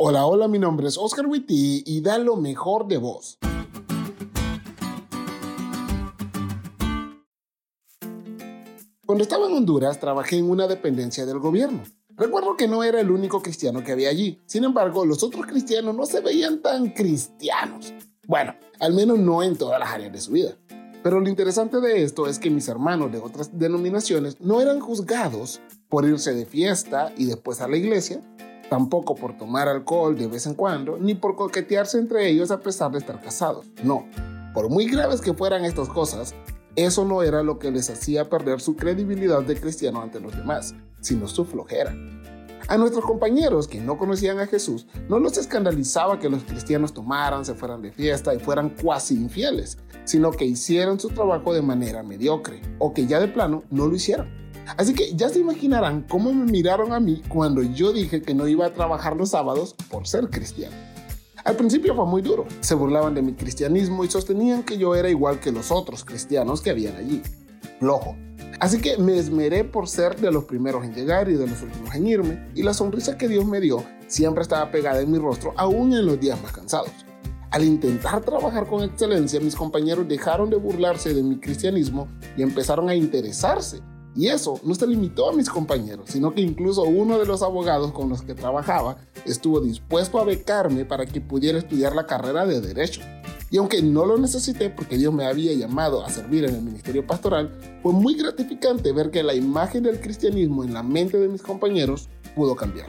Hola, hola, mi nombre es Oscar Witty y da lo mejor de vos. Cuando estaba en Honduras, trabajé en una dependencia del gobierno. Recuerdo que no era el único cristiano que había allí. Sin embargo, los otros cristianos no se veían tan cristianos. Bueno, al menos no en todas las áreas de su vida. Pero lo interesante de esto es que mis hermanos de otras denominaciones no eran juzgados por irse de fiesta y después a la iglesia, tampoco por tomar alcohol de vez en cuando, ni por coquetearse entre ellos a pesar de estar casados. No, por muy graves que fueran estas cosas, eso no era lo que les hacía perder su credibilidad de cristiano ante los demás, sino su flojera. A nuestros compañeros que no conocían a Jesús no los escandalizaba que los cristianos tomaran, se fueran de fiesta y fueran cuasi infieles, sino que hicieran su trabajo de manera mediocre o que ya de plano no lo hicieran. Así que ya se imaginarán cómo me miraron a mí cuando yo dije que no iba a trabajar los sábados por ser cristiano. Al principio fue muy duro, se burlaban de mi cristianismo y sostenían que yo era igual que los otros cristianos que habían allí. Flojo. Así que me esmeré por ser de los primeros en llegar y de los últimos en irme, y la sonrisa que Dios me dio siempre estaba pegada en mi rostro, aún en los días más cansados. Al intentar trabajar con excelencia, mis compañeros dejaron de burlarse de mi cristianismo y empezaron a interesarse y eso no se limitó a mis compañeros, sino que incluso uno de los abogados con los que trabajaba estuvo dispuesto a becarme para que pudiera estudiar la carrera de Derecho. Y aunque no lo necesité porque Dios me había llamado a servir en el ministerio pastoral, fue muy gratificante ver que la imagen del cristianismo en la mente de mis compañeros pudo cambiar.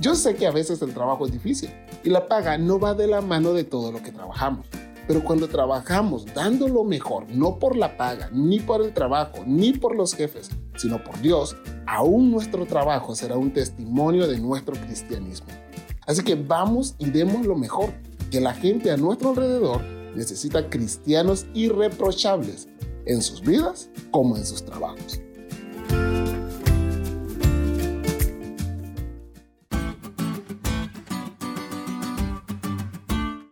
Yo sé que a veces el trabajo es difícil y la paga no va de la mano de todo lo que trabajamos. Pero cuando trabajamos dando lo mejor, no por la paga, ni por el trabajo, ni por los jefes, sino por Dios, aún nuestro trabajo será un testimonio de nuestro cristianismo. Así que vamos y demos lo mejor, que la gente a nuestro alrededor necesita cristianos irreprochables en sus vidas como en sus trabajos.